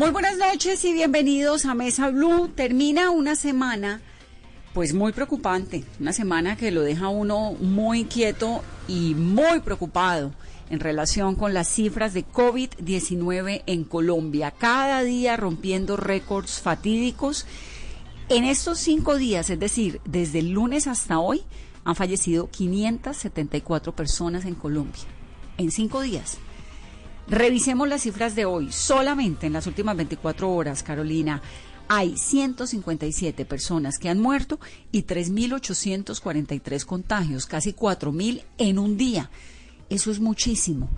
Muy buenas noches y bienvenidos a Mesa Blue. Termina una semana, pues muy preocupante, una semana que lo deja uno muy inquieto y muy preocupado en relación con las cifras de COVID-19 en Colombia. Cada día rompiendo récords fatídicos. En estos cinco días, es decir, desde el lunes hasta hoy, han fallecido 574 personas en Colombia. En cinco días. Revisemos las cifras de hoy. Solamente en las últimas 24 horas, Carolina, hay 157 personas que han muerto y 3.843 contagios, casi 4.000 en un día. Eso es muchísimo.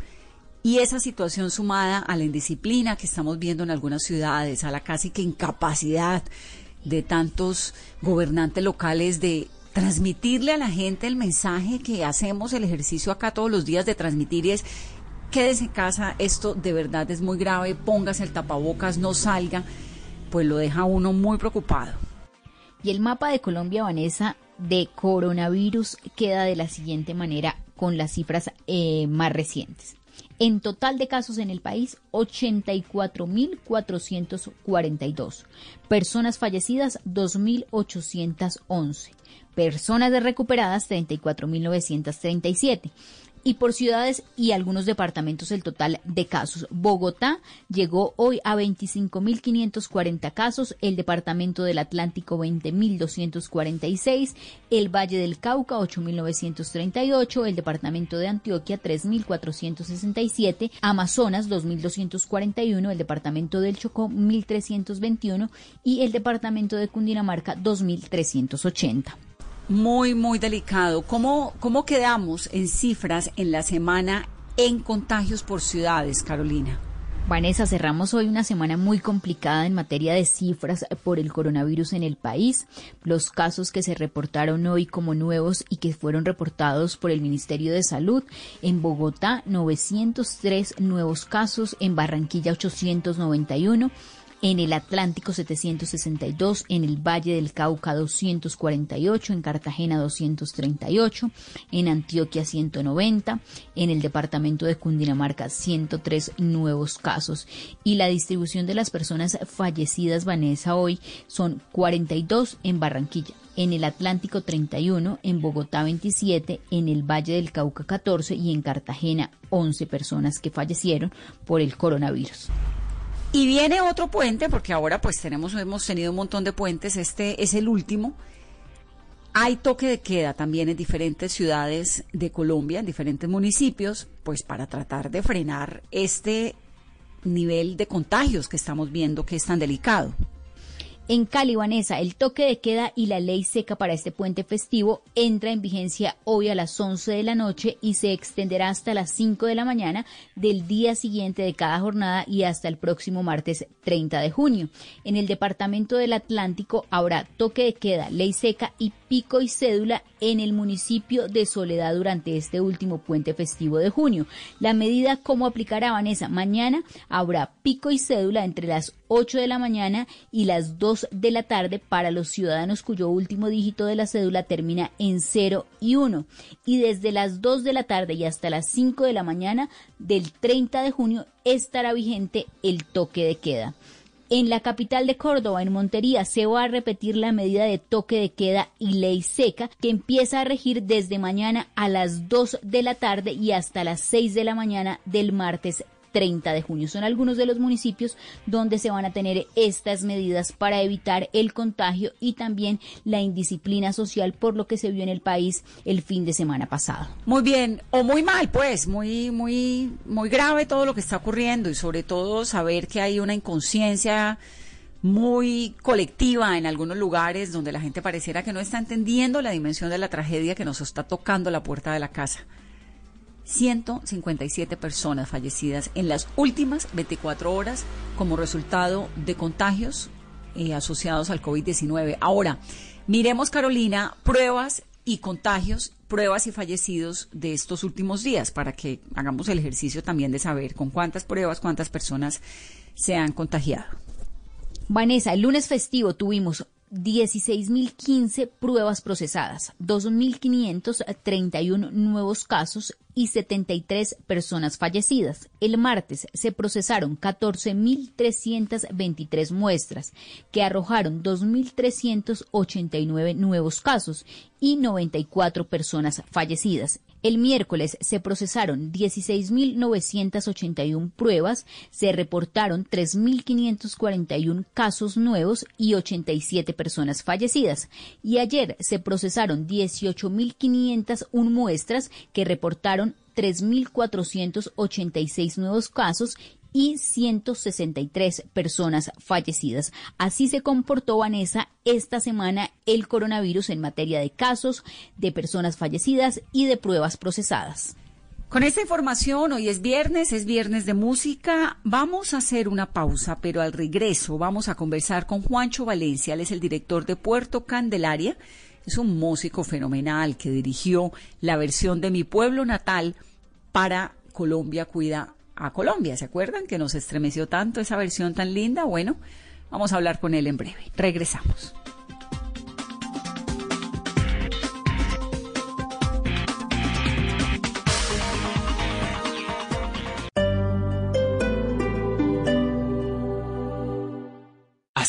Y esa situación sumada a la indisciplina que estamos viendo en algunas ciudades, a la casi que incapacidad de tantos gobernantes locales de transmitirle a la gente el mensaje que hacemos el ejercicio acá todos los días de transmitir es quédese en casa, esto de verdad es muy grave, póngase el tapabocas, no salga, pues lo deja uno muy preocupado. Y el mapa de Colombia, Vanessa, de coronavirus queda de la siguiente manera con las cifras eh, más recientes. En total de casos en el país, 84.442. Personas fallecidas, 2.811. Personas recuperadas, 34.937 y por ciudades y algunos departamentos el total de casos. Bogotá llegó hoy a 25.540 casos, el departamento del Atlántico 20.246, el Valle del Cauca 8.938, el departamento de Antioquia 3.467, Amazonas 2.241, el departamento del Chocó 1.321 y el departamento de Cundinamarca 2.380 muy, muy delicado. ¿Cómo, ¿Cómo quedamos en cifras en la semana en contagios por ciudades, Carolina? Vanessa, cerramos hoy una semana muy complicada en materia de cifras por el coronavirus en el país. Los casos que se reportaron hoy como nuevos y que fueron reportados por el Ministerio de Salud. En Bogotá, 903 nuevos casos. En Barranquilla, 891 en el Atlántico 762, en el Valle del Cauca 248, en Cartagena 238, en Antioquia 190, en el departamento de Cundinamarca 103 nuevos casos. Y la distribución de las personas fallecidas, Vanessa, hoy son 42 en Barranquilla, en el Atlántico 31, en Bogotá 27, en el Valle del Cauca 14 y en Cartagena 11 personas que fallecieron por el coronavirus. Y viene otro puente, porque ahora pues tenemos, hemos tenido un montón de puentes, este es el último. Hay toque de queda también en diferentes ciudades de Colombia, en diferentes municipios, pues para tratar de frenar este nivel de contagios que estamos viendo que es tan delicado. En Cali, Vanessa, el toque de queda y la ley seca para este puente festivo entra en vigencia hoy a las 11 de la noche y se extenderá hasta las 5 de la mañana del día siguiente de cada jornada y hasta el próximo martes 30 de junio. En el departamento del Atlántico habrá toque de queda, ley seca y pico y cédula en el municipio de Soledad durante este último puente festivo de junio. La medida, ¿cómo aplicará Vanessa? Mañana habrá pico y cédula entre las 8 de la mañana y las 2 de la tarde para los ciudadanos cuyo último dígito de la cédula termina en 0 y 1. Y desde las 2 de la tarde y hasta las 5 de la mañana del 30 de junio estará vigente el toque de queda. En la capital de Córdoba, en Montería, se va a repetir la medida de toque de queda y ley seca que empieza a regir desde mañana a las 2 de la tarde y hasta las 6 de la mañana del martes 30 de junio. Son algunos de los municipios donde se van a tener estas medidas para evitar el contagio y también la indisciplina social por lo que se vio en el país el fin de semana pasado. Muy bien, o muy mal, pues, muy, muy, muy grave todo lo que está ocurriendo y sobre todo saber que hay una inconsciencia muy colectiva en algunos lugares donde la gente pareciera que no está entendiendo la dimensión de la tragedia que nos está tocando la puerta de la casa. 157 personas fallecidas en las últimas 24 horas como resultado de contagios eh, asociados al COVID-19. Ahora, miremos, Carolina, pruebas y contagios, pruebas y fallecidos de estos últimos días para que hagamos el ejercicio también de saber con cuántas pruebas, cuántas personas se han contagiado. Vanessa, el lunes festivo tuvimos 16.015 pruebas procesadas, 2.531 nuevos casos y 73 personas fallecidas. El martes se procesaron 14.323 muestras, que arrojaron 2.389 nuevos casos y 94 personas fallecidas. El miércoles se procesaron 16.981 pruebas, se reportaron 3.541 casos nuevos y 87 personas fallecidas. Y ayer se procesaron 18.501 muestras que reportaron 3.486 nuevos casos y 163 personas fallecidas. Así se comportó Vanessa esta semana el coronavirus en materia de casos, de personas fallecidas y de pruebas procesadas. Con esta información, hoy es viernes, es viernes de música. Vamos a hacer una pausa, pero al regreso vamos a conversar con Juancho Valencia. Él es el director de Puerto Candelaria. Es un músico fenomenal que dirigió la versión de Mi Pueblo Natal para Colombia Cuida a Colombia. ¿Se acuerdan que nos estremeció tanto esa versión tan linda? Bueno, vamos a hablar con él en breve. Regresamos.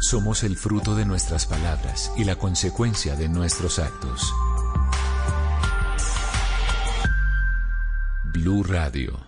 Somos el fruto de nuestras palabras y la consecuencia de nuestros actos. Blue Radio.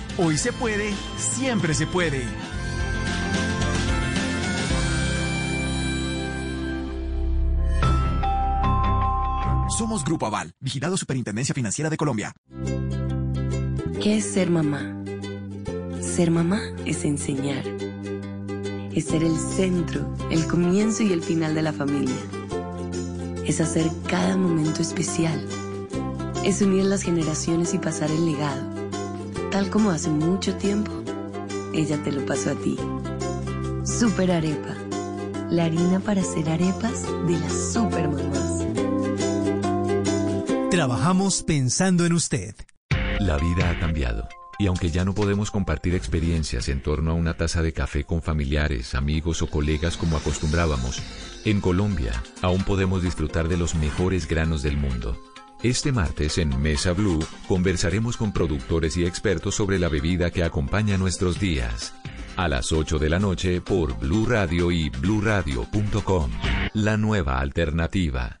Hoy se puede, siempre se puede. Somos Grupo Aval, vigilado Superintendencia Financiera de Colombia. ¿Qué es ser mamá? Ser mamá es enseñar. Es ser el centro, el comienzo y el final de la familia. Es hacer cada momento especial. Es unir las generaciones y pasar el legado tal como hace mucho tiempo, ella te lo pasó a ti. Super Arepa, la harina para hacer arepas de las super mamás. Trabajamos pensando en usted. La vida ha cambiado. Y aunque ya no podemos compartir experiencias en torno a una taza de café con familiares, amigos o colegas como acostumbrábamos, en Colombia aún podemos disfrutar de los mejores granos del mundo este martes en Mesa Blue conversaremos con productores y expertos sobre la bebida que acompaña nuestros días. A las 8 de la noche por Blue Radio y bluradio.com. La nueva alternativa.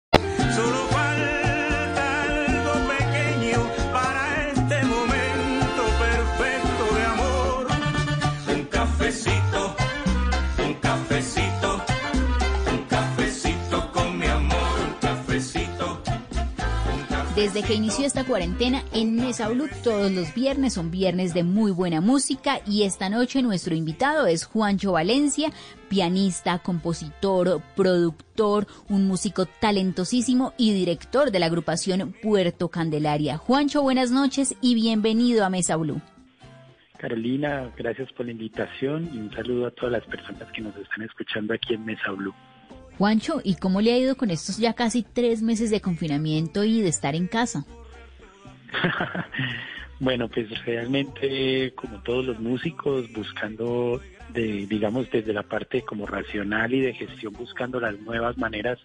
Desde que inició esta cuarentena en Mesa Blue todos los viernes son viernes de muy buena música y esta noche nuestro invitado es Juancho Valencia, pianista, compositor, productor, un músico talentosísimo y director de la agrupación Puerto Candelaria. Juancho, buenas noches y bienvenido a Mesa Blue. Carolina, gracias por la invitación y un saludo a todas las personas que nos están escuchando aquí en Mesa Blue. Juancho, ¿y cómo le ha ido con estos ya casi tres meses de confinamiento y de estar en casa? bueno, pues realmente como todos los músicos buscando de digamos desde la parte como racional y de gestión buscando las nuevas maneras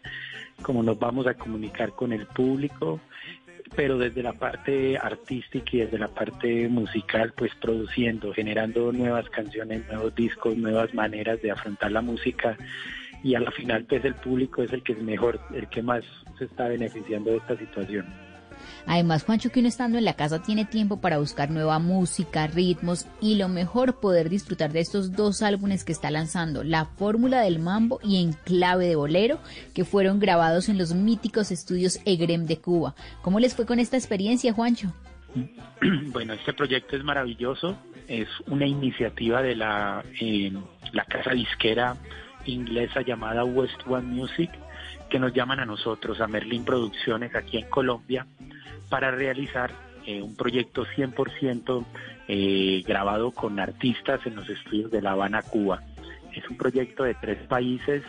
como nos vamos a comunicar con el público pero desde la parte artística y desde la parte musical, pues produciendo, generando nuevas canciones, nuevos discos, nuevas maneras de afrontar la música y a la final pues el público es el que es mejor, el que más se está beneficiando de esta situación. Además, Juancho, que uno estando en la casa tiene tiempo para buscar nueva música, ritmos y lo mejor poder disfrutar de estos dos álbumes que está lanzando, La Fórmula del Mambo y En Clave de Bolero, que fueron grabados en los míticos estudios EGREM de Cuba. ¿Cómo les fue con esta experiencia, Juancho? Bueno, este proyecto es maravilloso, es una iniciativa de la, eh, la casa disquera inglesa llamada West One Music, que nos llaman a nosotros, a Merlin Producciones aquí en Colombia, para realizar eh, un proyecto 100% eh, grabado con artistas en los estudios de La Habana, Cuba. Es un proyecto de tres países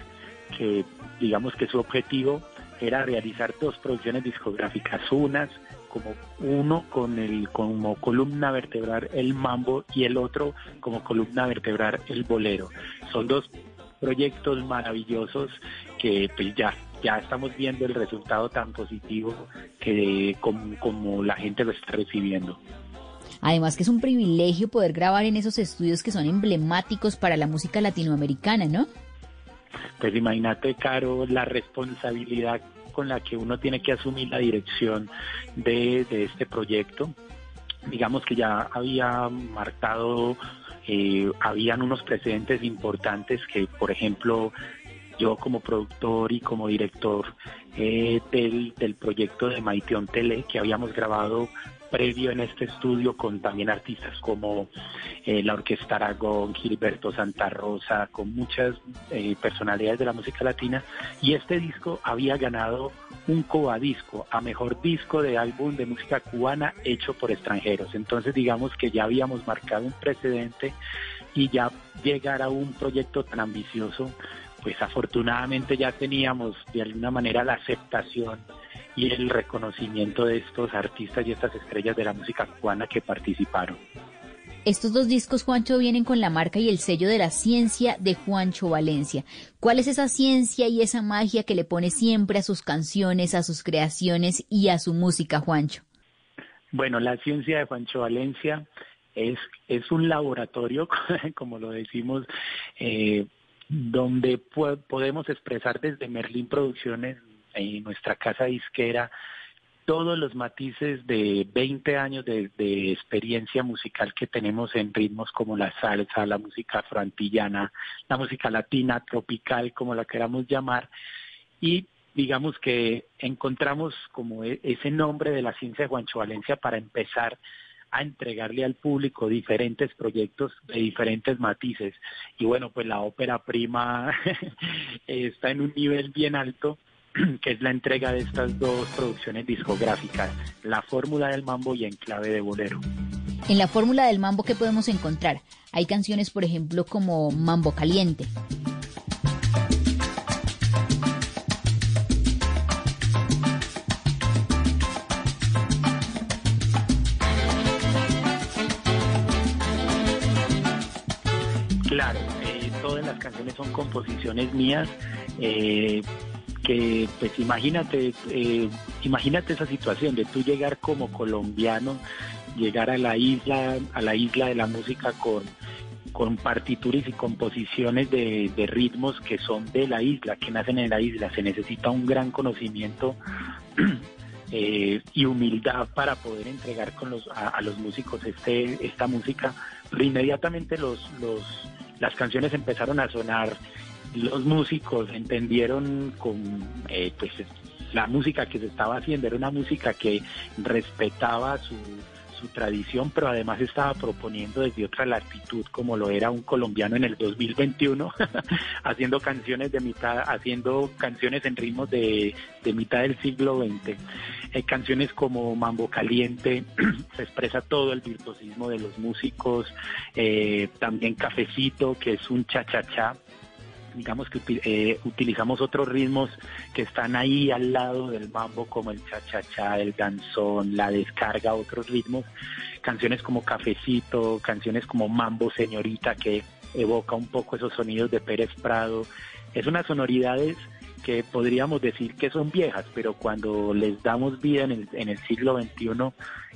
que digamos que su objetivo era realizar dos producciones discográficas, unas como uno con el como columna vertebral el mambo y el otro como columna vertebral el bolero. Son dos proyectos maravillosos que pues ya ya estamos viendo el resultado tan positivo que como, como la gente lo está recibiendo. Además que es un privilegio poder grabar en esos estudios que son emblemáticos para la música latinoamericana, ¿no? Pues imagínate, Caro, la responsabilidad con la que uno tiene que asumir la dirección de, de este proyecto. Digamos que ya había marcado, eh, habían unos precedentes importantes que, por ejemplo, yo como productor y como director eh, del, del proyecto de Maiteon Tele que habíamos grabado previo en este estudio con también artistas como eh, la Orquesta Aragón, Gilberto Santa Rosa, con muchas eh, personalidades de la música latina y este disco había ganado un cobadisco a mejor disco de álbum de música cubana hecho por extranjeros. Entonces digamos que ya habíamos marcado un precedente y ya llegar a un proyecto tan ambicioso pues afortunadamente ya teníamos de alguna manera la aceptación y el reconocimiento de estos artistas y estas estrellas de la música cubana que participaron. Estos dos discos, Juancho, vienen con la marca y el sello de la ciencia de Juancho Valencia. ¿Cuál es esa ciencia y esa magia que le pone siempre a sus canciones, a sus creaciones y a su música, Juancho? Bueno, la ciencia de Juancho Valencia es, es un laboratorio, como lo decimos, eh, donde podemos expresar desde Merlín Producciones, en nuestra casa disquera, todos los matices de 20 años de, experiencia musical que tenemos en ritmos como la salsa, la música afroantillana, la música latina, tropical, como la queramos llamar, y digamos que encontramos como ese nombre de la ciencia de Juancho Valencia para empezar a entregarle al público diferentes proyectos de diferentes matices. Y bueno, pues la ópera prima está en un nivel bien alto que es la entrega de estas dos producciones discográficas, La Fórmula del Mambo y En Clave de Bolero. En La Fórmula del Mambo, ¿qué podemos encontrar? Hay canciones, por ejemplo, como Mambo Caliente. Claro, eh, todas las canciones son composiciones mías. Eh, que pues imagínate, eh, imagínate esa situación de tú llegar como colombiano, llegar a la isla, a la isla de la música con con partituras y composiciones de, ritmos que son de la isla, que nacen en la isla. Se necesita un gran conocimiento eh, y humildad para poder entregar con los, a, a los músicos este, esta música. Pero inmediatamente los, los, las canciones empezaron a sonar, los músicos entendieron con eh, pues la música que se estaba haciendo, era una música que respetaba su, su tradición, pero además estaba proponiendo desde otra latitud, como lo era un colombiano en el 2021, haciendo canciones de mitad, haciendo canciones en ritmos de, de mitad del siglo XX. Eh, canciones como Mambo Caliente, se expresa todo el virtuosismo de los músicos, eh, también Cafecito, que es un cha-cha-cha, digamos que eh, utilizamos otros ritmos que están ahí al lado del mambo, como el cha-cha-cha, el danzón, la descarga, otros ritmos. Canciones como Cafecito, canciones como Mambo Señorita, que evoca un poco esos sonidos de Pérez Prado. Es unas sonoridades que podríamos decir que son viejas, pero cuando les damos vida en el, en el siglo XXI,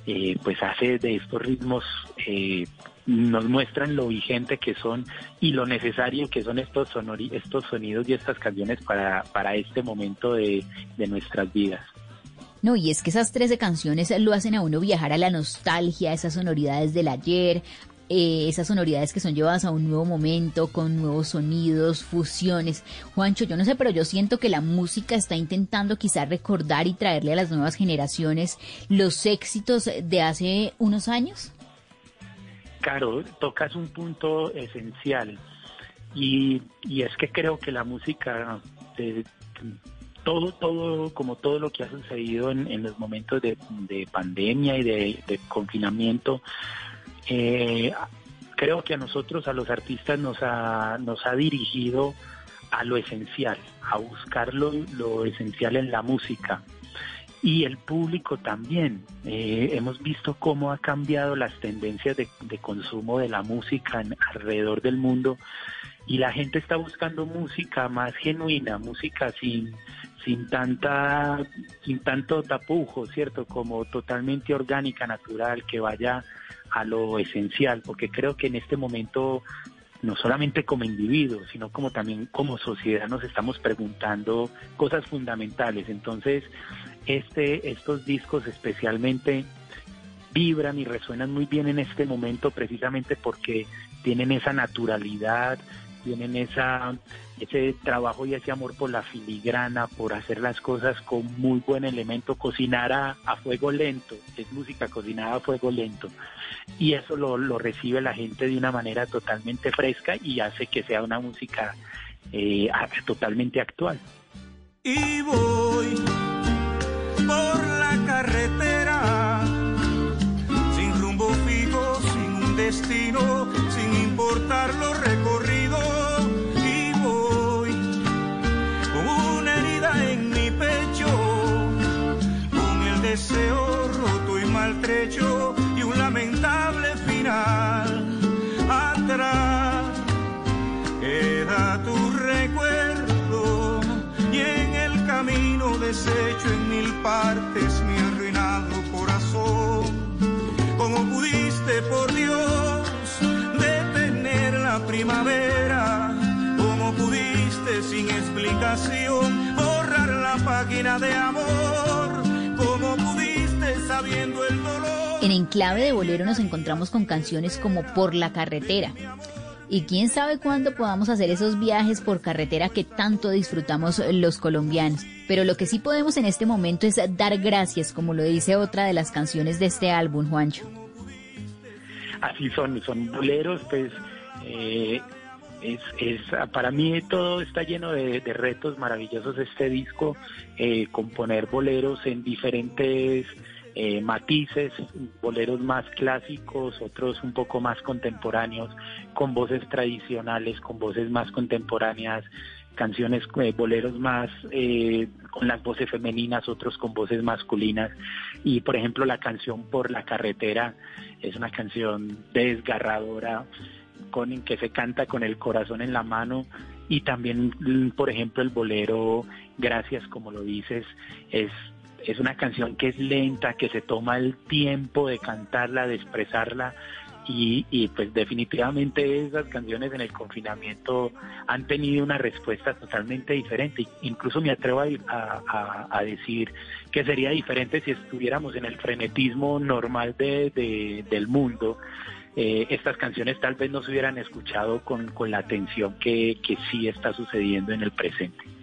eh, pues hace de estos ritmos eh, nos muestran lo vigente que son y lo necesario que son estos sonori estos sonidos y estas canciones para, para este momento de, de nuestras vidas. No, y es que esas 13 canciones lo hacen a uno viajar a la nostalgia, esas sonoridades del ayer, eh, esas sonoridades que son llevadas a un nuevo momento, con nuevos sonidos, fusiones. Juancho, yo no sé, pero yo siento que la música está intentando quizás recordar y traerle a las nuevas generaciones los éxitos de hace unos años. Caro, tocas un punto esencial y, y es que creo que la música, de, todo, todo, como todo lo que ha sucedido en, en los momentos de, de pandemia y de, confinamiento, eh, creo que a nosotros, a los artistas, nos ha, nos ha dirigido a lo esencial, a buscar lo esencial en la música. Y el público también. Eh, hemos visto cómo ha cambiado las tendencias de, consumo de la música alrededor del mundo y la gente está buscando música más genuina, música sin sin tanta sin tanto tapujo, cierto, como totalmente orgánica, natural, que vaya a lo esencial, porque creo que en este momento no solamente como individuos, sino como también como sociedad nos estamos preguntando cosas fundamentales. Entonces, este estos discos especialmente vibran y resuenan muy bien en este momento precisamente porque tienen esa naturalidad, tienen esa ese trabajo y ese amor por la filigrana, por hacer las cosas con muy buen elemento, cocinar a, a fuego lento, es música cocinada a fuego lento. Y eso lo, lo recibe la gente de una manera totalmente fresca y hace que sea una música eh, totalmente actual. y voy por la carretera sin rumbo fijo, sin un destino, sin importar lo recorrido y voy con una herida en mi pecho, con el deseo roto y maltrecho y un lamentable final atrás deshecho en mil partes mi arruinado corazón. ¿Cómo pudiste, por Dios, detener la primavera? ¿Cómo pudiste, sin explicación, borrar la página de amor? ¿Cómo pudiste, sabiendo el dolor? En Enclave de Bolero nos encontramos con canciones como Por la carretera. Y quién sabe cuándo podamos hacer esos viajes por carretera que tanto disfrutamos los colombianos. Pero lo que sí podemos en este momento es dar gracias, como lo dice otra de las canciones de este álbum, Juancho. así son, son boleros, pues eh, es, es, para mí todo está lleno de, de retos maravillosos este disco, eh, componer boleros en diferentes eh, matices, boleros más clásicos, otros un poco más contemporáneos, con voces tradicionales, con voces más contemporáneas, canciones, eh, boleros más eh, con las voces femeninas, otros con voces masculinas. Y por ejemplo la canción Por la carretera es una canción desgarradora, con que se canta con el corazón en la mano y también, mm, por ejemplo, el bolero Gracias, como lo dices, es es una canción que es lenta, que se toma el tiempo de cantarla, de expresarla y, pues definitivamente esas canciones en el confinamiento han tenido una respuesta totalmente diferente. Incluso me atrevo a, decir que sería diferente si estuviéramos en el frenetismo normal de, de, del mundo. Eh, estas canciones tal vez no se hubieran escuchado con, la atención que sí está sucediendo en el presente.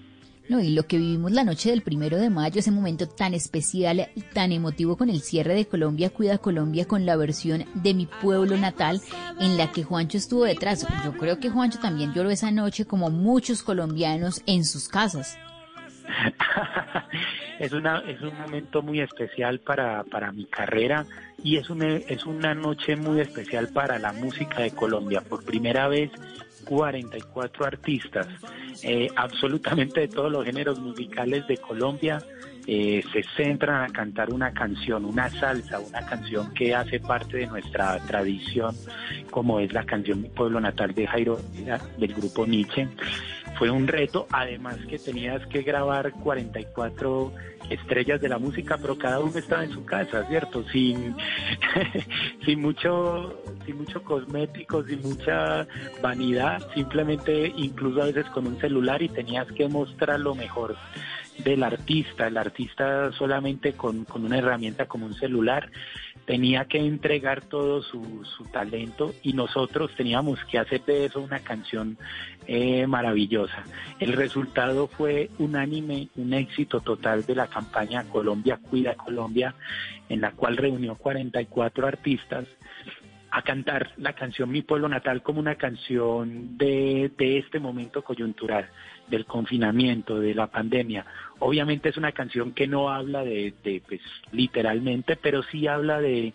No, y lo que vivimos la noche del primero de mayo, ese momento tan especial, tan emotivo con el cierre de Colombia Cuida Colombia con la versión de mi pueblo natal en la que Juancho estuvo detrás. Yo creo que Juancho también lloró esa noche como muchos colombianos en sus casas. es una es un momento muy especial para, para mi carrera y es una es una noche muy especial para la música de Colombia. Por primera vez 44 artistas, eh, absolutamente de todos los géneros musicales de Colombia, eh, se centran a cantar una canción, una salsa, una canción que hace parte de nuestra tradición, como es la canción Mi Pueblo Natal de Jairo del grupo Nietzsche. Fue un reto, además que tenías que grabar 44 estrellas de la música, pero cada uno estaba en su casa, ¿cierto? Sin, sin mucho, sin mucho cosmético, sin mucha vanidad, simplemente incluso a veces con un celular y tenías que mostrar lo mejor del artista. El artista solamente con, con una herramienta como un celular tenía que entregar todo su, talento y nosotros teníamos que hacer de eso una canción eh, maravillosa. El resultado fue unánime, un éxito total de la campaña Colombia Cuida Colombia, en la cual reunió 44 artistas a cantar la canción Mi Pueblo Natal como una canción de este momento coyuntural, del confinamiento, de la pandemia. Obviamente es una canción que no habla de, de pues, literalmente, pero sí habla de,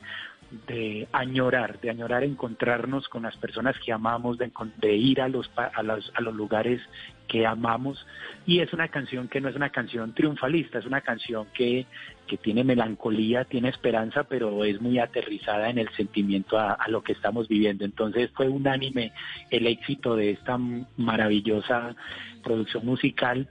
de añorar, de añorar encontrarnos con las personas que amamos, de, ir a los, a los, a los lugares que amamos. Y es una canción que no es una canción triunfalista, es una canción que, que tiene melancolía, tiene esperanza, pero es muy aterrizada en el sentimiento a, a, lo que estamos viviendo. Entonces fue unánime el éxito de esta maravillosa producción musical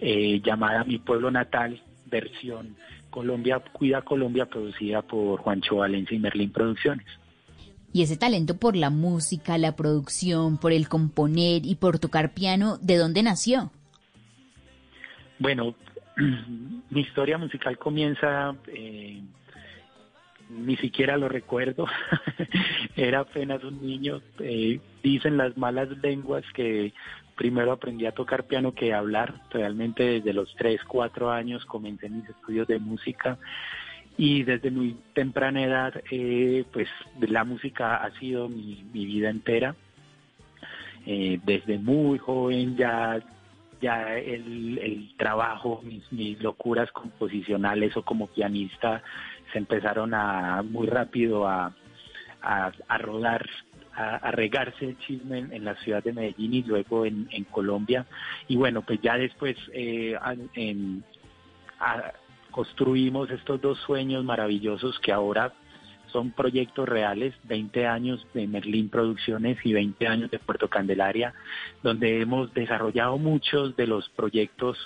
eh, llamada Mi Pueblo Natal, versión Colombia Cuida Colombia, producida por Juancho Valencia y Merlín Producciones. Y ese talento por la música, la producción, por el componer y por tocar piano, ¿de dónde nació? Bueno, mi historia musical comienza, eh, ni siquiera lo recuerdo, era apenas un niño, eh, dicen las malas lenguas que primero aprendí a tocar piano que a hablar. Realmente desde los 3, 4 años comencé mis estudios de música y desde muy temprana edad eh, pues la música ha sido mi, vida entera. Eh, desde muy joven ya ya el, trabajo, mis, locuras composicionales o como pianista se empezaron a muy rápido a, a rodar a, regarse el chisme en, la ciudad de Medellín y luego en, Colombia. Y bueno, pues ya después eh, construimos estos dos sueños maravillosos que ahora son proyectos reales, 20 años de Merlín Producciones y 20 años de Puerto Candelaria, donde hemos desarrollado muchos de los proyectos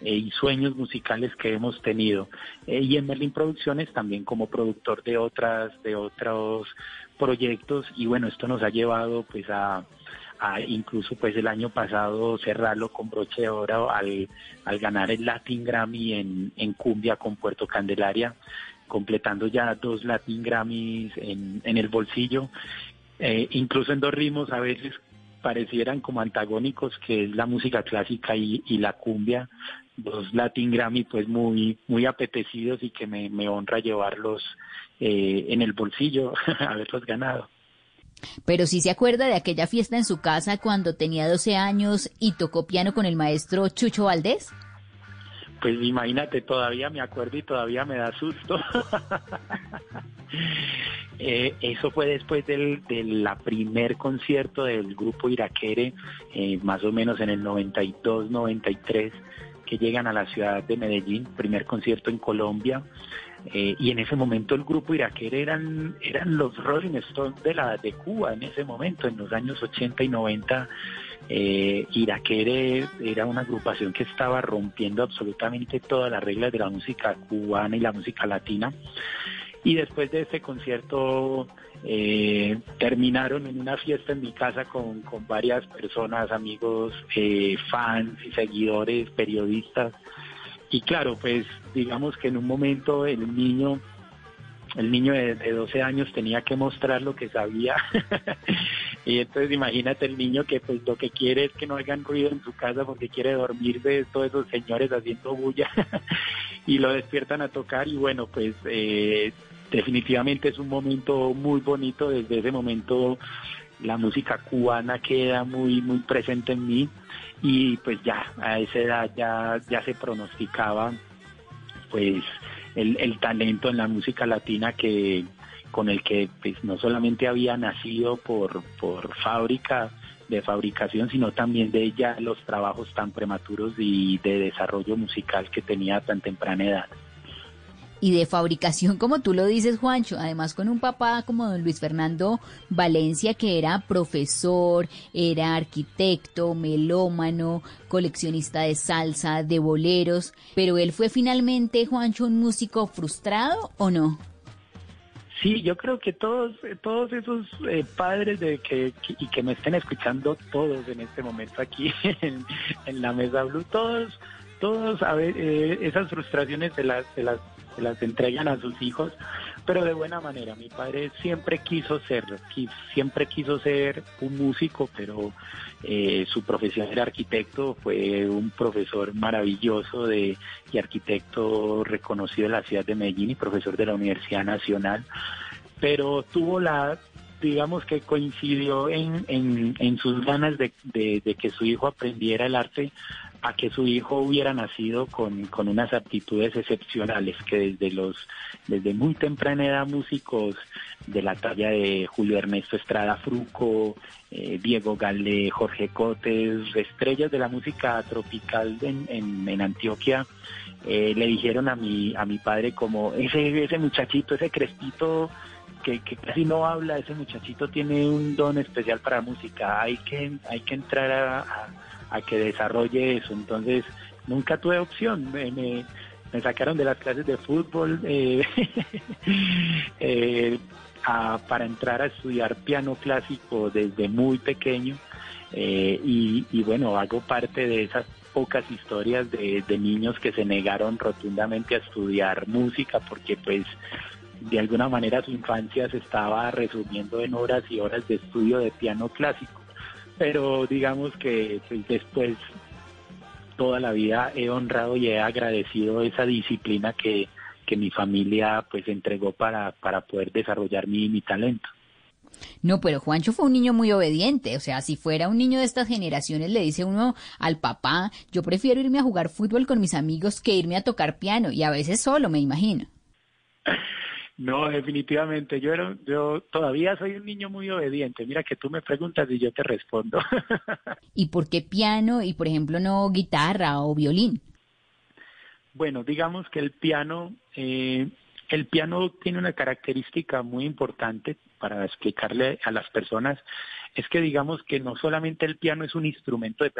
y sueños musicales que hemos tenido. Eh, y en Merlín Producciones también como productor de otras, de otros proyectos. Y bueno, esto nos ha llevado pues a, a incluso pues el año pasado cerrarlo con broche de oro al, al ganar el Latin Grammy en, en cumbia con Puerto Candelaria, completando ya dos Latin Grammys en, en el bolsillo, eh, incluso en dos ritmos a veces parecieran como antagónicos que es la música clásica y, y la cumbia, dos Latin Grammy pues muy muy apetecidos y que me, me honra llevarlos eh, en el bolsillo haberlos ganado. Pero sí se acuerda de aquella fiesta en su casa cuando tenía 12 años y tocó piano con el maestro Chucho Valdés. Pues imagínate, todavía me acuerdo y todavía me da susto. eh, eso fue después del, de la primer concierto del grupo Iraquere, eh, más o menos en el 92, 93 que llegan a la ciudad de Medellín, primer concierto en Colombia. Eh, y en ese momento el grupo Iraquere eran, eran los Rolling Stones de, la, de Cuba en ese momento, en los años 80 y 90. Eh, Iraquere era una agrupación que estaba rompiendo absolutamente todas las reglas de la música cubana y la música latina. Y después de ese concierto eh, terminaron en una fiesta en mi casa con, con varias personas, amigos, eh, fans y seguidores, periodistas. Y claro, pues digamos que en un momento el niño el niño de, 12 años tenía que mostrar lo que sabía. y entonces imagínate el niño que pues lo que quiere es que no hagan ruido en su casa porque quiere dormir de todos esos señores haciendo bulla y lo despiertan a tocar y bueno, pues eh, definitivamente es un momento muy bonito. Desde ese momento la música cubana queda muy, muy presente en mí y pues ya a esa edad ya, ya se pronosticaba pues el, el talento en la música latina que con el que pues no solamente había nacido por, por fábrica de fabricación, sino también de ella los trabajos tan prematuros y de desarrollo musical que tenía a tan temprana edad y de fabricación, como tú lo dices, Juancho, además con un papá como don Luis Fernando Valencia, que era profesor, era arquitecto, melómano, coleccionista de salsa, de boleros, pero él fue finalmente, Juancho, un músico frustrado o no? Sí, yo creo que todos, todos esos eh, padres de que, y que me estén escuchando todos en este momento aquí en, la mesa blue, todos, todos, a ver, eh, esas frustraciones de las, de las se las entregan a sus hijos, pero de buena manera. Mi padre siempre quiso ser, siempre quiso ser un músico, pero eh, su profesión era arquitecto, fue un profesor maravilloso de, y arquitecto reconocido de la ciudad de Medellín y profesor de la Universidad Nacional, pero tuvo la digamos que coincidió en, en, sus ganas de, que su hijo aprendiera el arte a que su hijo hubiera nacido con, unas aptitudes excepcionales que desde los desde muy temprana edad músicos de la talla de Julio Ernesto Estrada Fruco, eh, Diego Gale, Jorge Cotes, estrellas de la música tropical en, en, Antioquia, eh, le dijeron a mi a mi padre como ese ese muchachito, ese crespito que, casi no habla, ese muchachito tiene un don especial para música, hay que hay que entrar a que desarrolle eso. Entonces, nunca tuve opción. Me, me, sacaron de las clases de fútbol eh, eh, para entrar a estudiar piano clásico desde muy pequeño. Eh, y, bueno, hago parte de esas pocas historias de, de niños que se negaron rotundamente a estudiar música porque pues de alguna manera su infancia se estaba resumiendo en horas y horas de estudio de piano clásico pero digamos que pues, después toda la vida he honrado y he agradecido esa disciplina que, que mi familia pues entregó para, para poder desarrollar mi, mi talento. No, pero Juancho fue un niño muy obediente, o sea, si fuera un niño de estas generaciones le dice uno al papá, yo prefiero irme a jugar fútbol con mis amigos que irme a tocar piano y a veces solo, me imagino. No, definitivamente. Yo, era, yo todavía soy un niño muy obediente. Mira que tú me preguntas y yo te respondo. ¿Y por qué piano y, por ejemplo, no guitarra o violín? Bueno, digamos que el piano, eh, el piano tiene una característica muy importante para explicarle a las personas es que digamos que no solamente el piano es un instrumento de,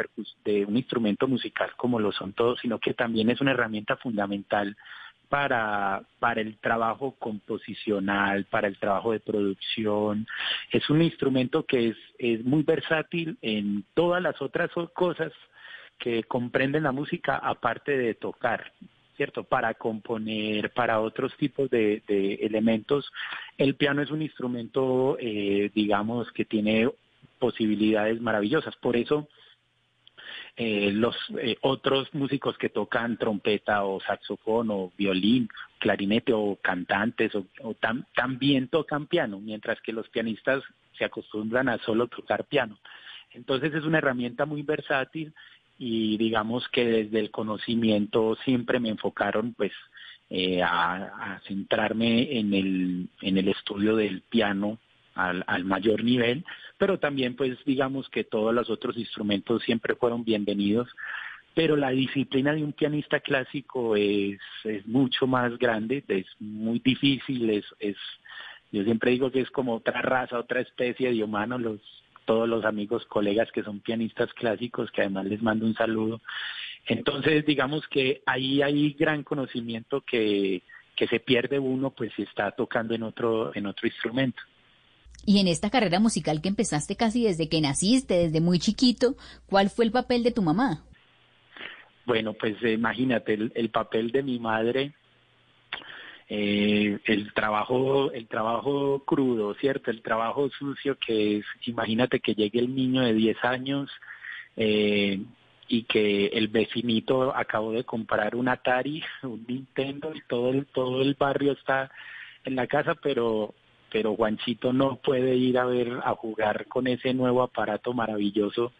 de un instrumento musical como lo son todos, sino que también es una herramienta fundamental para, para el trabajo composicional, para el trabajo de producción. Es un instrumento que es, es muy versátil en todas las otras cosas que comprenden la música aparte de tocar, ¿cierto? Para componer, para otros tipos de, de elementos. El piano es un instrumento, eh, digamos, que tiene posibilidades maravillosas. Por eso, eh, los eh, otros músicos que tocan trompeta o saxofón o violín, clarinete o cantantes o, también tocan piano, mientras que los pianistas se acostumbran a solo tocar piano. Entonces es una herramienta muy versátil y digamos que desde el conocimiento siempre me enfocaron pues eh, a, centrarme en el, en el estudio del piano al, mayor nivel, pero también pues digamos que todos los otros instrumentos siempre fueron bienvenidos pero la disciplina de un pianista clásico es, es mucho más grande, es muy difícil, es, yo siempre digo que es como otra raza, otra especie de humano, los, todos los amigos, colegas que son pianistas clásicos, que además les mando un saludo. Entonces, digamos que ahí hay gran conocimiento que, que se pierde uno, pues si está tocando en otro, en otro instrumento. Y en esta carrera musical que empezaste casi desde que naciste, desde muy chiquito, ¿cuál fue el papel de tu mamá? Bueno, pues eh, imagínate, el, el, papel de mi madre, eh, el trabajo, el trabajo crudo, ¿cierto? El trabajo sucio que es, imagínate que llegue el niño de 10 años eh, y que el vecinito acabó de comprar un Atari, un Nintendo y todo el, todo el barrio está en la casa, pero pero Juanchito no puede ir a ver a jugar con ese nuevo aparato maravilloso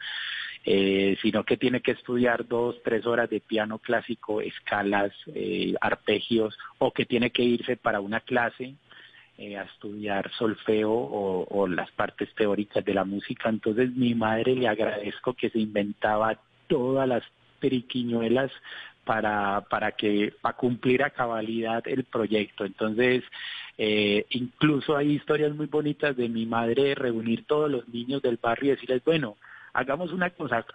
eh, sino que tiene que estudiar dos, tres horas de piano clásico, escalas, eh, arpegios, o que tiene que irse para una clase eh, a estudiar solfeo o, o, las partes teóricas de la música. Entonces mi madre le agradezco que se inventaba todas las periquiñuelas para, para que para cumplir a cabalidad el proyecto. Entonces, eh, incluso hay historias muy bonitas de mi madre reunir todos los niños del barrio y decirles, bueno, hagamos una cosa,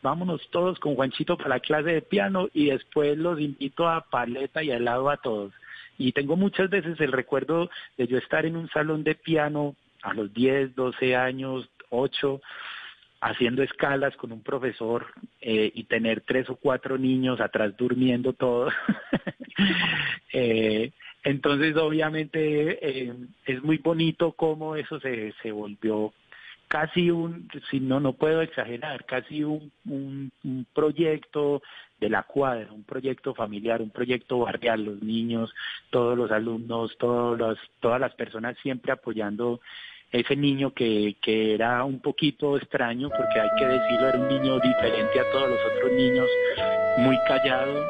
vámonos todos con Juanchito para la clase de piano y después los invito a paleta y al lado a todos. Y tengo muchas veces el recuerdo de yo estar en un salón de piano a los 10, 12 años, 8, haciendo escalas con un profesor eh, y tener tres o cuatro niños atrás durmiendo todos. eh, entonces, obviamente, eh, es muy bonito cómo eso se, se volvió casi un, si no, no puedo exagerar, casi un, un, proyecto de la cuadra, un proyecto familiar, un proyecto barrial, los niños, todos los alumnos, todos los, todas las personas siempre apoyando ese niño que, que era un poquito extraño, porque hay que decirlo, era un niño diferente a todos los otros niños, muy callado,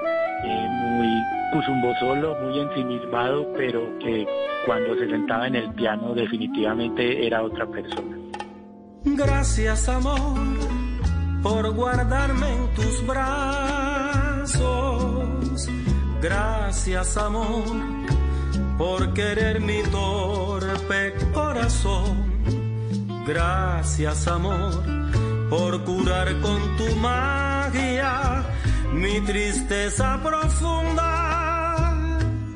eh, muy cusumbo solo, muy ensimismado, pero que cuando se sentaba en el piano definitivamente era otra persona. Gracias amor por guardarme en tus brazos. Gracias amor por querer mi torpe Gracias amor por curar con tu magia mi tristeza profunda.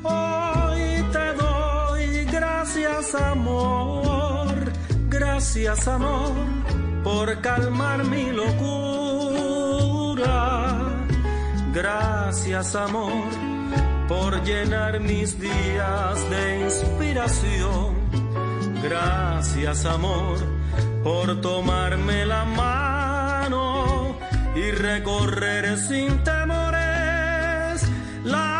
Hoy te doy gracias amor Gracias amor por calmar mi locura. Gracias amor por llenar mis días de inspiración. Gracias amor por tomarme la mano y recorrer sin temores la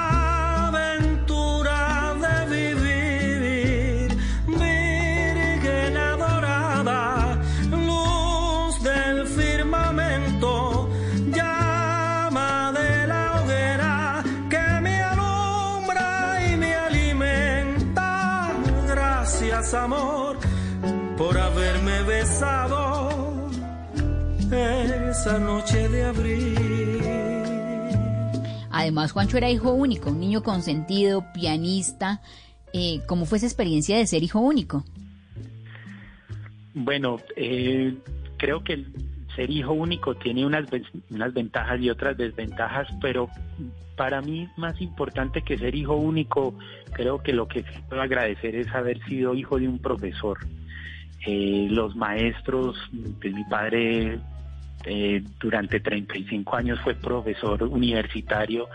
amor por haberme besado esa noche de abril. Además, Juancho era hijo único, un niño consentido, pianista. Eh, ¿Cómo fue esa experiencia de ser hijo único? Bueno, eh, creo que ser hijo único tiene unas, unas ventajas y otras desventajas, pero para mí más importante que ser hijo único, creo que lo que puedo agradecer es haber sido hijo de un profesor. Eh, los maestros, pues mi padre eh, durante 35 años fue profesor universitario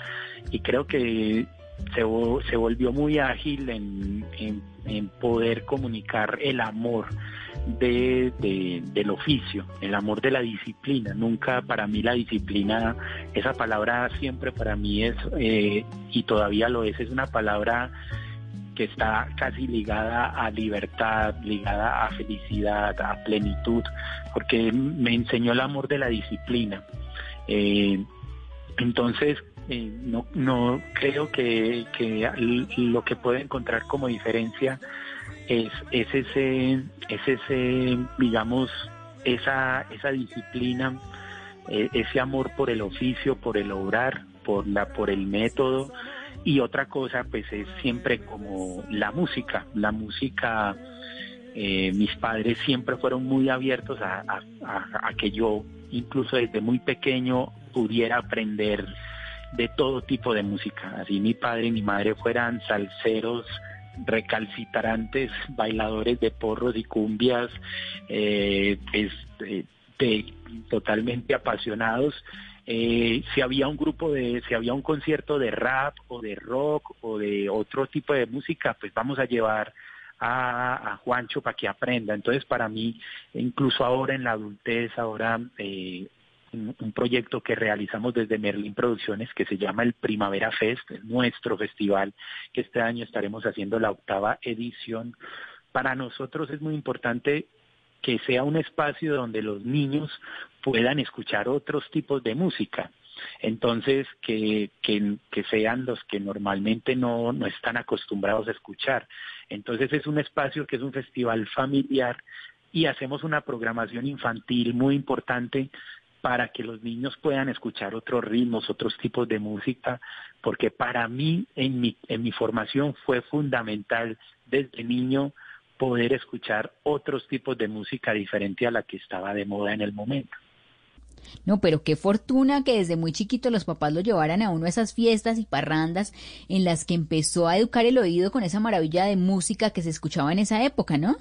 y creo que se, se volvió muy ágil en, en, poder comunicar el amor de, del oficio, el amor de la disciplina. Nunca para mí la disciplina, esa palabra siempre para mí es, eh, y todavía lo es, es una palabra que está casi ligada a libertad, ligada a felicidad, a plenitud, porque me enseñó el amor de la disciplina. Eh, entonces, no, no creo que, lo que puedo encontrar como diferencia es, es ese, es ese, digamos, esa, esa disciplina eh, ese amor por el oficio, por el obrar, por la, por el método. Y otra cosa, pues es siempre como la música. La música, eh, mis padres siempre fueron muy abiertos a que yo, incluso desde muy pequeño, pudiera aprender de todo tipo de música. Así mi padre y mi madre fueran salseros, recalcitrantes, bailadores de porros y cumbias, eh, pues, de- totalmente apasionados. Eh, si había un grupo de, si había un concierto de rap o de rock o de otro tipo de música, pues vamos a llevar a, a Juancho para que aprenda. Entonces, para mí, incluso ahora en la adultez, ahora eh, un, proyecto que realizamos desde Merlin Producciones que se llama el Primavera Fest, es nuestro festival, que este año estaremos haciendo la octava edición. Para nosotros es muy importante que sea un espacio donde los niños puedan escuchar otros tipos de música. Entonces, que, que, que sean los que normalmente no, no están acostumbrados a escuchar. Entonces, es un espacio que es un festival familiar y hacemos una programación infantil muy importante para que los niños puedan escuchar otros ritmos, otros tipos de música, porque para mí en mi, en mi formación fue fundamental desde niño poder escuchar otros tipos de música diferente a la que estaba de moda en el momento. No, pero qué fortuna que desde muy chiquito los papás lo llevaran a uno a esas fiestas y parrandas en las que empezó a educar el oído con esa maravilla de música que se escuchaba en esa época, ¿no?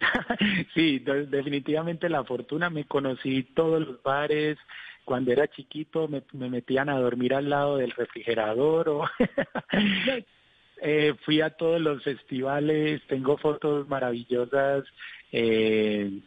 Sí, de- definitivamente la fortuna. Me conocí todos los bares. Cuando era chiquito me, me metían a dormir al lado del refrigerador o eh, fui a todos los festivales. Tengo fotos maravillosas eh,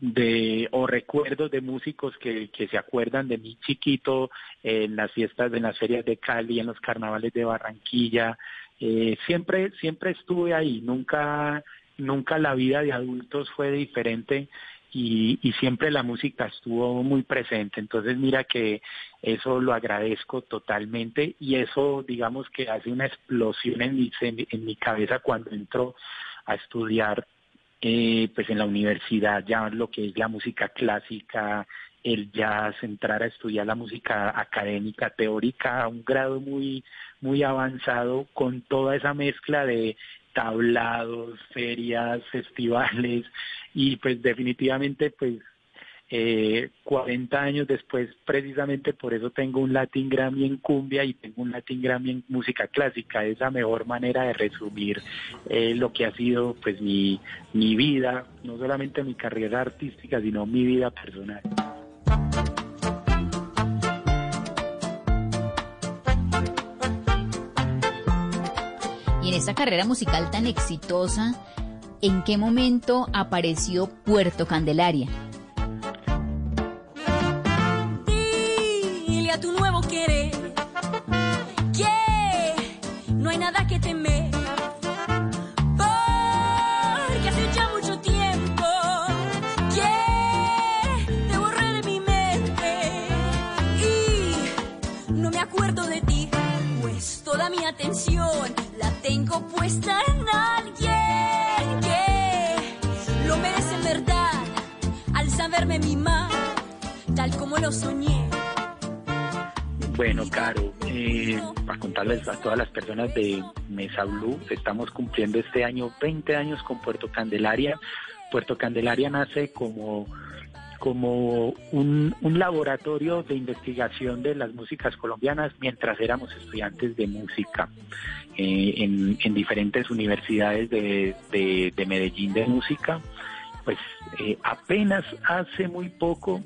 de o recuerdos de músicos que, que se acuerdan de mí chiquito en las fiestas, en las ferias de Cali, en los carnavales de Barranquilla. Eh, siempre, siempre estuve ahí. Nunca nunca la vida de adultos fue diferente y, siempre la música estuvo muy presente. Entonces mira que eso lo agradezco totalmente y eso digamos que hace una explosión en mi, en mi cabeza cuando entro a estudiar eh, pues en la universidad ya lo que es la música clásica, el jazz, entrar a estudiar la música académica, teórica a un grado muy, muy avanzado con toda esa mezcla de tablados, ferias, festivales y pues definitivamente pues eh, 40 años después precisamente por eso tengo un Latin Grammy en cumbia y tengo un Latin Grammy en música clásica. Es la mejor manera de resumir eh, lo que ha sido pues mi, mi vida no solamente mi carrera artística sino mi vida personal Esta carrera musical tan exitosa, ¿en qué momento apareció Puerto Candelaria? Dile a tu nuevo querer que no hay nada que temer. Porque hace ya mucho tiempo que te borré de mi mente y no me acuerdo de ti, pues toda mi atención tengo puesta en alguien que lo merece en verdad al saberme mimar tal como lo soñé. Bueno, Caro, eh, para contarles a todas las personas de Mesa Blue, estamos cumpliendo este año 20 años con Puerto Candelaria. Puerto Candelaria nace como, como un, un laboratorio de investigación de las músicas colombianas mientras éramos estudiantes de música eh, en, en diferentes universidades de, de, de Medellín de música. Pues eh, apenas hace muy poco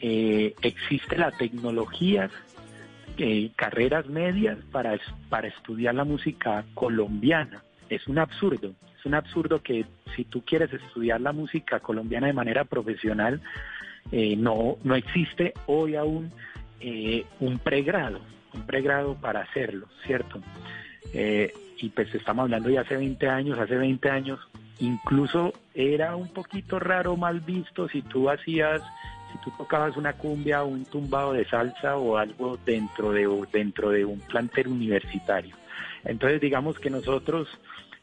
eh, existe la tecnología carreras medias para, para estudiar la música colombiana. Es un absurdo, es un absurdo que si tú quieres estudiar la música colombiana de manera profesional, eh, no, no existe hoy aún eh, un pregrado, un pregrado para hacerlo, ¿cierto? Eh, y pues estamos hablando de hace 20 años, hace 20 años incluso era un poquito raro, mal visto si tú hacías si tú tocabas una cumbia o un tumbado de salsa o algo dentro de dentro de un plantel universitario. Entonces digamos que nosotros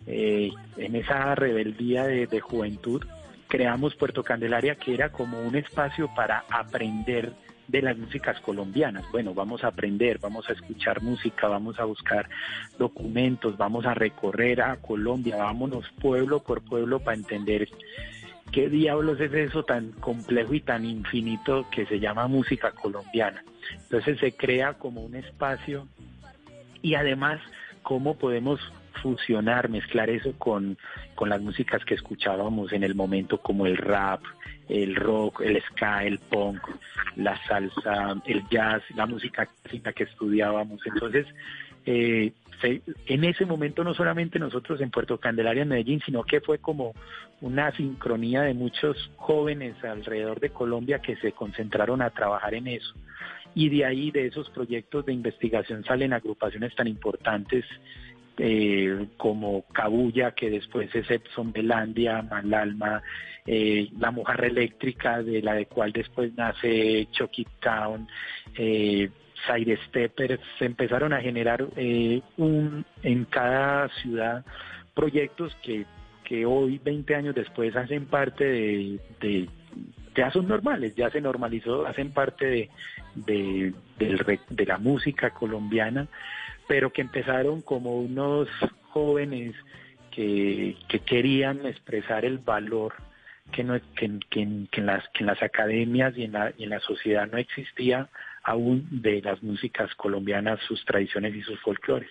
eh, en esa rebeldía de, de juventud creamos Puerto Candelaria que era como un espacio para aprender de las músicas colombianas. Bueno, vamos a aprender, vamos a escuchar música, vamos a buscar documentos, vamos a recorrer a Colombia, vámonos pueblo por pueblo para entender qué diablos es eso tan complejo y tan infinito que se llama música colombiana. Entonces se crea como un espacio y además cómo podemos fusionar, mezclar eso con, con las músicas que escuchábamos en el momento como el rap, el rock, el ska, el punk, la salsa, el jazz, la música clásica que estudiábamos. Entonces, eh, en ese momento no solamente nosotros en Puerto Candelaria, en Medellín, sino que fue como una sincronía de muchos jóvenes alrededor de Colombia que se concentraron a trabajar en eso. Y de ahí, de esos proyectos de investigación, salen agrupaciones tan importantes eh, como Cabulla, que después es Epson Belandia, Malalma, eh, La Mujer Eléctrica, de la de cual después nace Chucky Town, eh, Side Steppers, se empezaron a generar eh, un, en cada ciudad proyectos que, que hoy, 20 años después, hacen parte de, ya son normales, ya se normalizó, hacen parte de, de la música colombiana pero que empezaron como unos jóvenes que, que querían expresar el valor que, no, que, que, en las, que en las academias y en, la, y en la sociedad no existía aún de las músicas colombianas, sus tradiciones y sus folclores.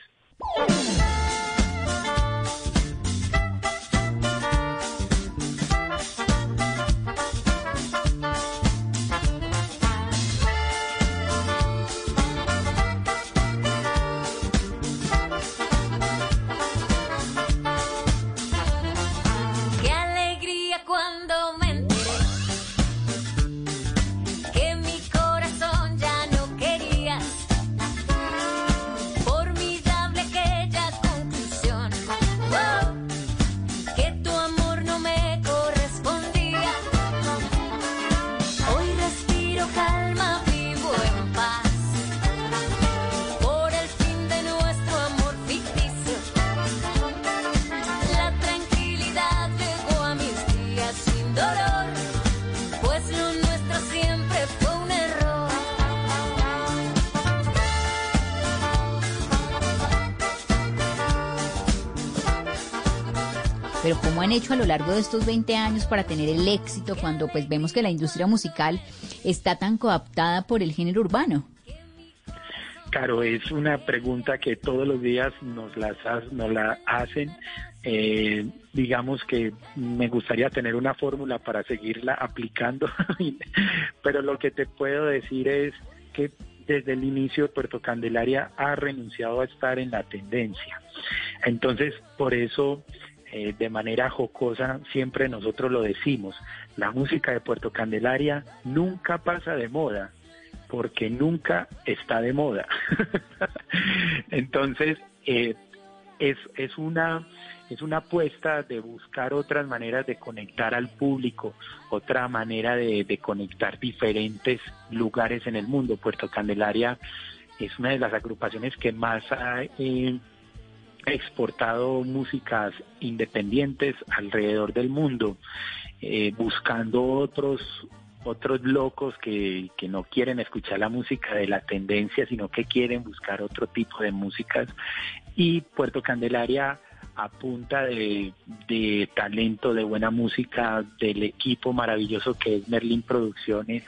Pero ¿cómo han hecho a lo largo de estos 20 años para tener el éxito cuando pues vemos que la industria musical está tan coaptada por el género urbano? Claro, es una pregunta que todos los días nos, las, nos la hacen. Eh, digamos que me gustaría tener una fórmula para seguirla aplicando, pero lo que te puedo decir es que desde el inicio Puerto Candelaria ha renunciado a estar en la tendencia. Entonces, por eso, eh, de manera jocosa, siempre nosotros lo decimos, la música de Puerto Candelaria nunca pasa de moda porque nunca está de moda. Entonces, eh, es, es una es una apuesta de buscar otras maneras de conectar al público, otra manera de, conectar diferentes lugares en el mundo. Puerto Candelaria es una de las agrupaciones que más ha eh, exportado músicas independientes alrededor del mundo, eh, buscando otros otros locos que, que no quieren escuchar la música de la tendencia, sino que quieren buscar otro tipo de músicas. Y Puerto Candelaria a punta de, de talento, de buena música, del equipo maravilloso que es Merlin Producciones,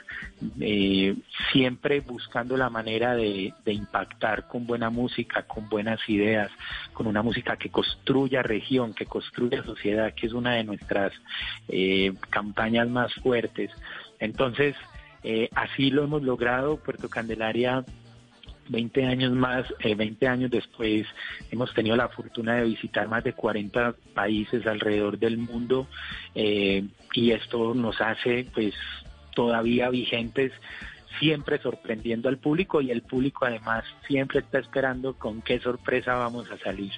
eh, siempre buscando la manera de, impactar con buena música, con buenas ideas, con una música que construya región, que construya sociedad, que es una de nuestras eh, campañas más fuertes. Entonces, eh, así lo hemos logrado. Puerto Candelaria 20 años más, eh, 20 años después, hemos tenido la fortuna de visitar más de 40 países alrededor del mundo eh, y esto nos hace pues todavía vigentes siempre sorprendiendo al público y el público además siempre está esperando con qué sorpresa vamos a salir.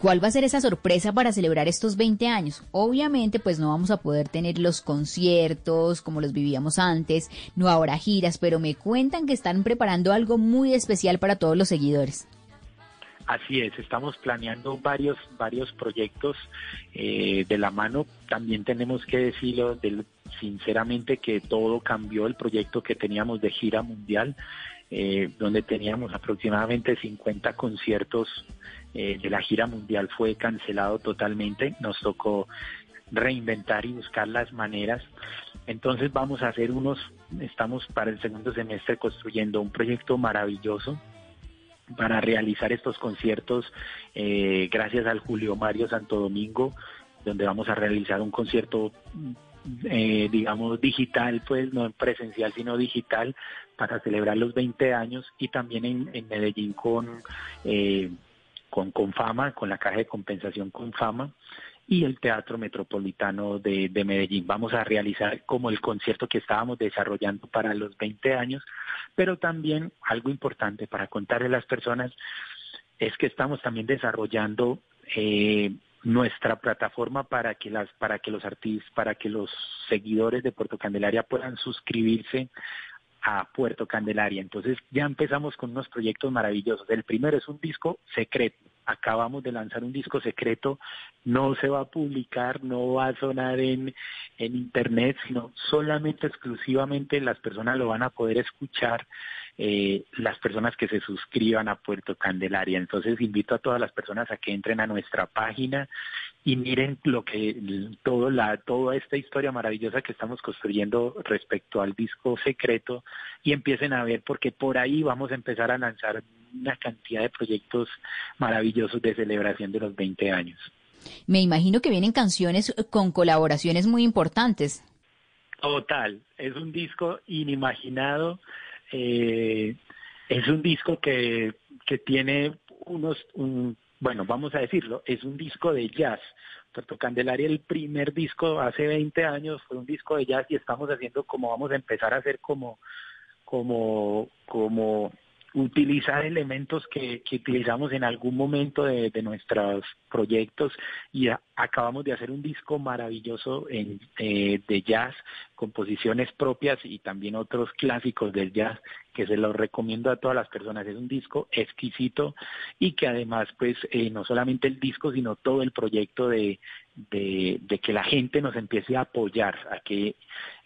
¿Cuál va a ser esa sorpresa para celebrar estos 20 años? Obviamente, pues no vamos a poder tener los conciertos como los vivíamos antes, no habrá giras, pero me cuentan que están preparando algo muy especial para todos los seguidores. Así es, estamos planeando varios varios proyectos eh, de la mano. También tenemos que decirlo del sinceramente que todo cambió el proyecto que teníamos de gira mundial, eh, donde teníamos aproximadamente 50 conciertos eh, de la gira mundial fue cancelado totalmente. Nos tocó reinventar y buscar las maneras. Entonces vamos a hacer unos, estamos para el segundo semestre construyendo un proyecto maravilloso para realizar estos conciertos eh, gracias al Julio Mario Santo Domingo, donde vamos a realizar un concierto, eh, digamos, digital, pues no presencial, sino digital, para celebrar los 20 años y también en, Medellín con, con, con Fama, con la caja de compensación con Fama y el Teatro Metropolitano de, de, Medellín. Vamos a realizar como el concierto que estábamos desarrollando para los 20 años, pero también algo importante para contarle a las personas es que estamos también desarrollando eh, nuestra plataforma para que las para que los artistas, para que los seguidores de Puerto Candelaria puedan suscribirse a Puerto Candelaria. Entonces ya empezamos con unos proyectos maravillosos. El primero es un disco secreto acabamos de lanzar un disco secreto, no se va a publicar, no va a sonar en, en internet, sino solamente exclusivamente las personas lo van a poder escuchar, eh, las personas que se suscriban a Puerto Candelaria. Entonces invito a todas las personas a que entren a nuestra página y miren lo que todo la toda esta historia maravillosa que estamos construyendo respecto al disco secreto y empiecen a ver porque por ahí vamos a empezar a lanzar una cantidad de proyectos maravillosos de celebración de los 20 años. Me imagino que vienen canciones con colaboraciones muy importantes. Total, es un disco inimaginado, eh, es un disco que, que tiene unos, un, bueno, vamos a decirlo, es un disco de jazz. Puerto Candelaria, el primer disco hace 20 años fue un disco de jazz y estamos haciendo como vamos a empezar a hacer como, como, como utilizar elementos que, utilizamos en algún momento de, de nuestros proyectos y a, acabamos de hacer un disco maravilloso eh, de jazz, composiciones propias y también otros clásicos del jazz que se los recomiendo a todas las personas. Es un disco exquisito y que además pues eh, no solamente el disco sino todo el proyecto de que la gente nos empiece a apoyar, a que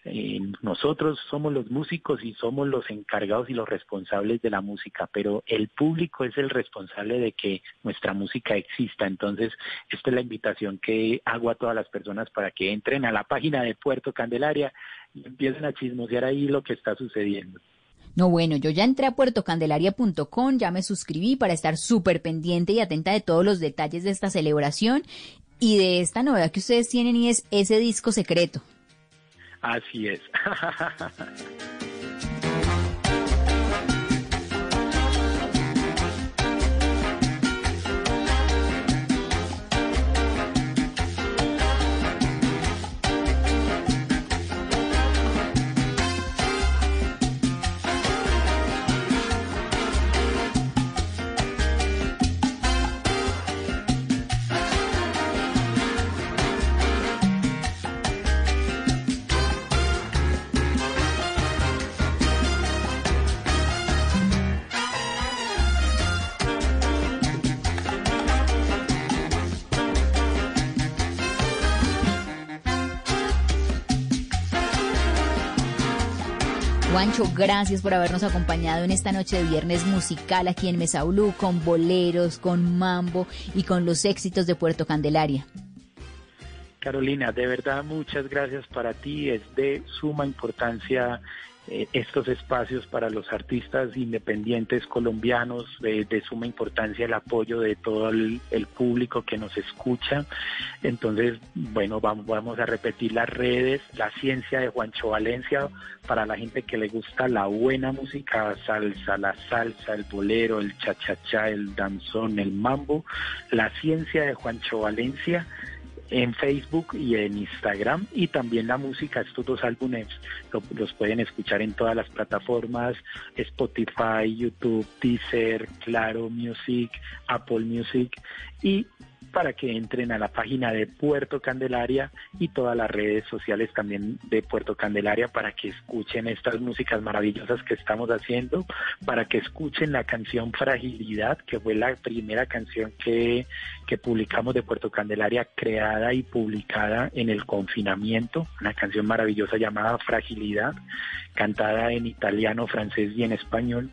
eh, nosotros somos los músicos y somos los encargados y los responsables de la música, pero el público es el responsable de que nuestra música exista. Entonces, esta es la invitación que hago a todas las personas para que entren a la página de Puerto Candelaria y empiecen a chismosear ahí lo que está sucediendo. No, bueno, yo ya entré a puertocandelaria.com, ya me suscribí para estar súper pendiente y atenta de todos los detalles de esta celebración y de esta novedad que ustedes tienen y es ese disco secreto. Así es. Gracias por habernos acompañado en esta noche de viernes musical aquí en Mesa Blue, con boleros, con mambo y con los éxitos de Puerto Candelaria. Carolina, de verdad muchas gracias para ti. Es de suma importancia eh, estos espacios para los artistas independientes colombianos, eh, de suma importancia el apoyo de todo el, público que nos escucha. Entonces, bueno, vamos, a repetir las redes, la ciencia de Juancho Valencia, para la gente que le gusta la buena música, salsa, la salsa, el bolero, el cha-cha-cha, el danzón, el mambo, la ciencia de Juancho Valencia en Facebook y en Instagram y también la música, estos dos álbumes lo, los pueden escuchar en todas las plataformas, Spotify, YouTube, Deezer, Claro Music, Apple Music y para que entren a la página de Puerto Candelaria y todas las redes sociales también de Puerto Candelaria para que escuchen estas músicas maravillosas que estamos haciendo, para que escuchen la canción Fragilidad, que fue la primera canción que, que publicamos de Puerto Candelaria, creada y publicada en el confinamiento, una canción maravillosa llamada Fragilidad, cantada en italiano, francés y en español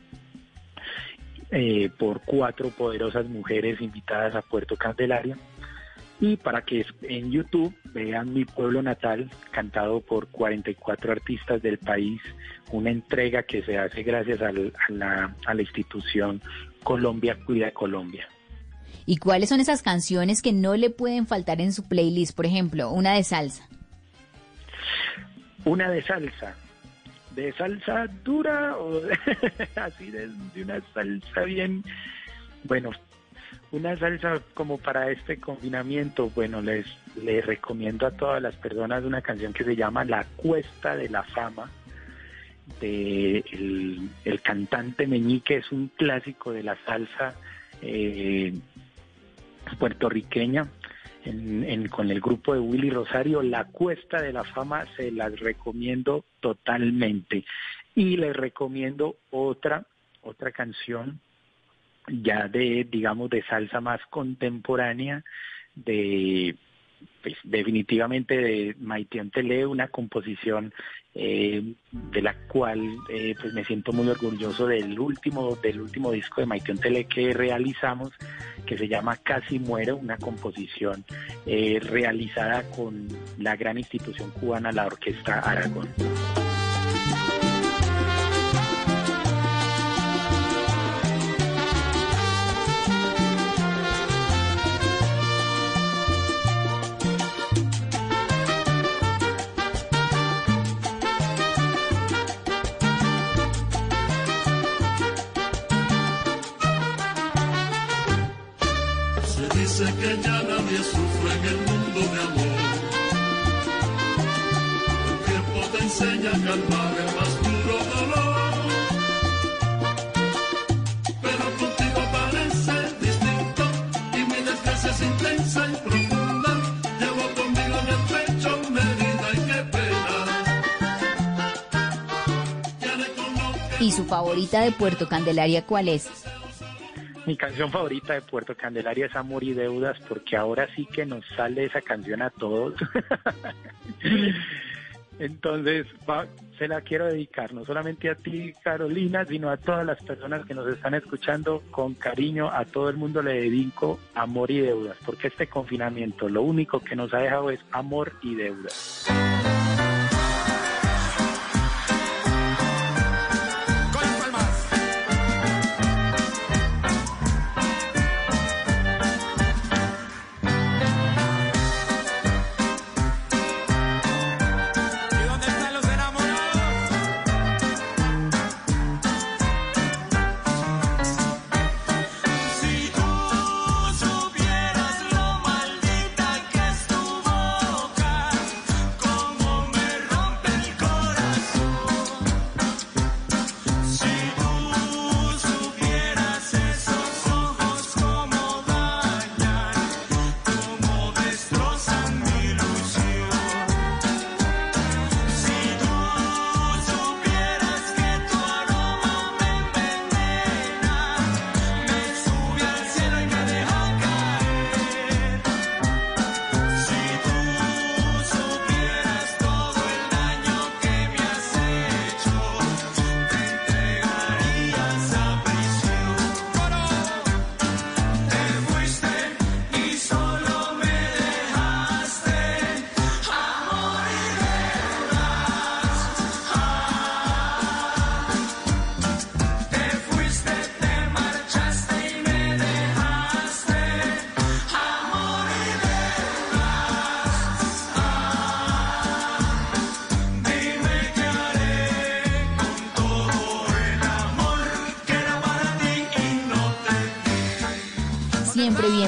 eh, por cuatro poderosas mujeres invitadas a Puerto Candelaria y para que en YouTube vean mi pueblo natal cantado por 44 artistas del país, una entrega que se hace gracias al- a, la, a la institución Colombia Cuida Colombia. ¿Y cuáles son esas canciones que no le pueden faltar en su playlist? Por ejemplo, una de salsa. Una de salsa, de salsa dura o de- así de, una salsa bien, bueno, una salsa como para este confinamiento, bueno, les, les recomiendo a todas las personas una canción que se llama La Cuesta de la Fama de el, el cantante Meñique, es un clásico de la salsa eh, puertorriqueña. Con el grupo de Willy Rosario, La Cuesta de la Fama, se las recomiendo totalmente. Y les recomiendo otra, otra canción ya de, digamos, de salsa más contemporánea, de pues, definitivamente de Maite Tele, una composición eh, de la cual eh, pues me siento muy orgulloso del último, del último disco de Maite Tele que realizamos, que se llama Casi Muero, una composición eh, realizada con la gran institución cubana, la Orquesta Aragón. Dice que ya nadie sufre en el mundo de amor. El tiempo te enseña a calmar el más duro dolor. Pero contigo parece distinto y mi desgracia es intensa y profunda. Llevo conmigo en el pecho una herida y qué pena. ¿Y su favorita de Puerto Candelaria cuál es? Mi canción favorita de Puerto Candelaria es Amor y Deudas, porque ahora sí que nos sale esa canción a todos. Entonces, se la quiero dedicar no solamente a ti, Carolina, sino a todas las personas que nos están escuchando con cariño. A todo el mundo le dedico Amor y Deudas, porque este confinamiento lo único que nos ha dejado es amor y deudas.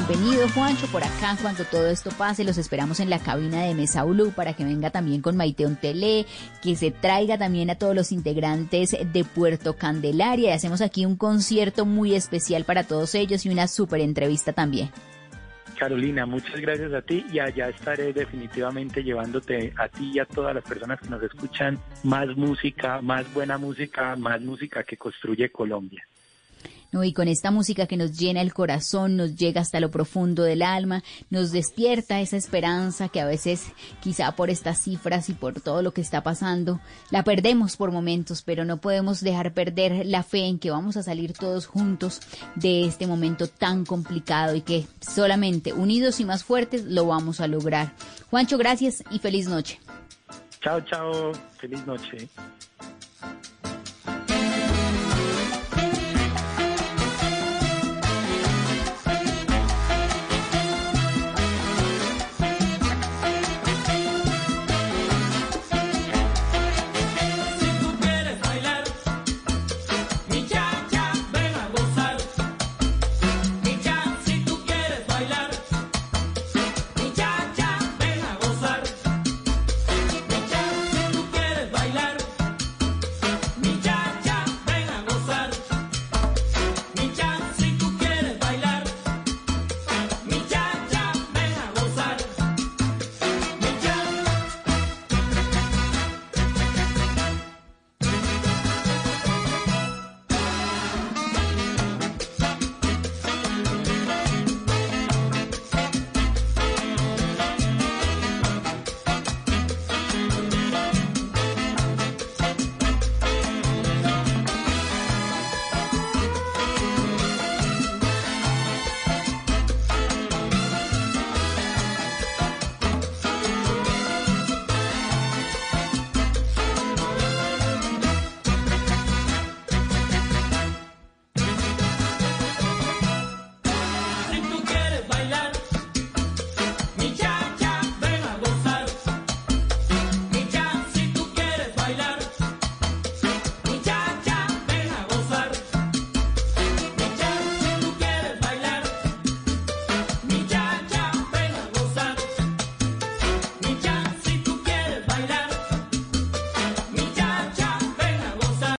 Bienvenido, Juancho, por acá cuando todo esto pase. Los esperamos en la cabina de Mesa Blue para que venga también con Maiteon Tele, que se traiga también a todos los integrantes de Puerto Candelaria. Y hacemos aquí un concierto muy especial para todos ellos y una súper entrevista también. Carolina, muchas gracias a ti y allá estaré definitivamente llevándote a ti y a todas las personas que nos escuchan más música, más buena música, más música que construye Colombia. Y con esta música que nos llena el corazón, nos llega hasta lo profundo del alma, nos despierta esa esperanza que a veces, quizá por estas cifras y por todo lo que está pasando, la perdemos por momentos, pero no podemos dejar perder la fe en que vamos a salir todos juntos de este momento tan complicado y que solamente unidos y más fuertes lo vamos a lograr. Juancho, gracias y feliz noche. Chao, chao, feliz noche.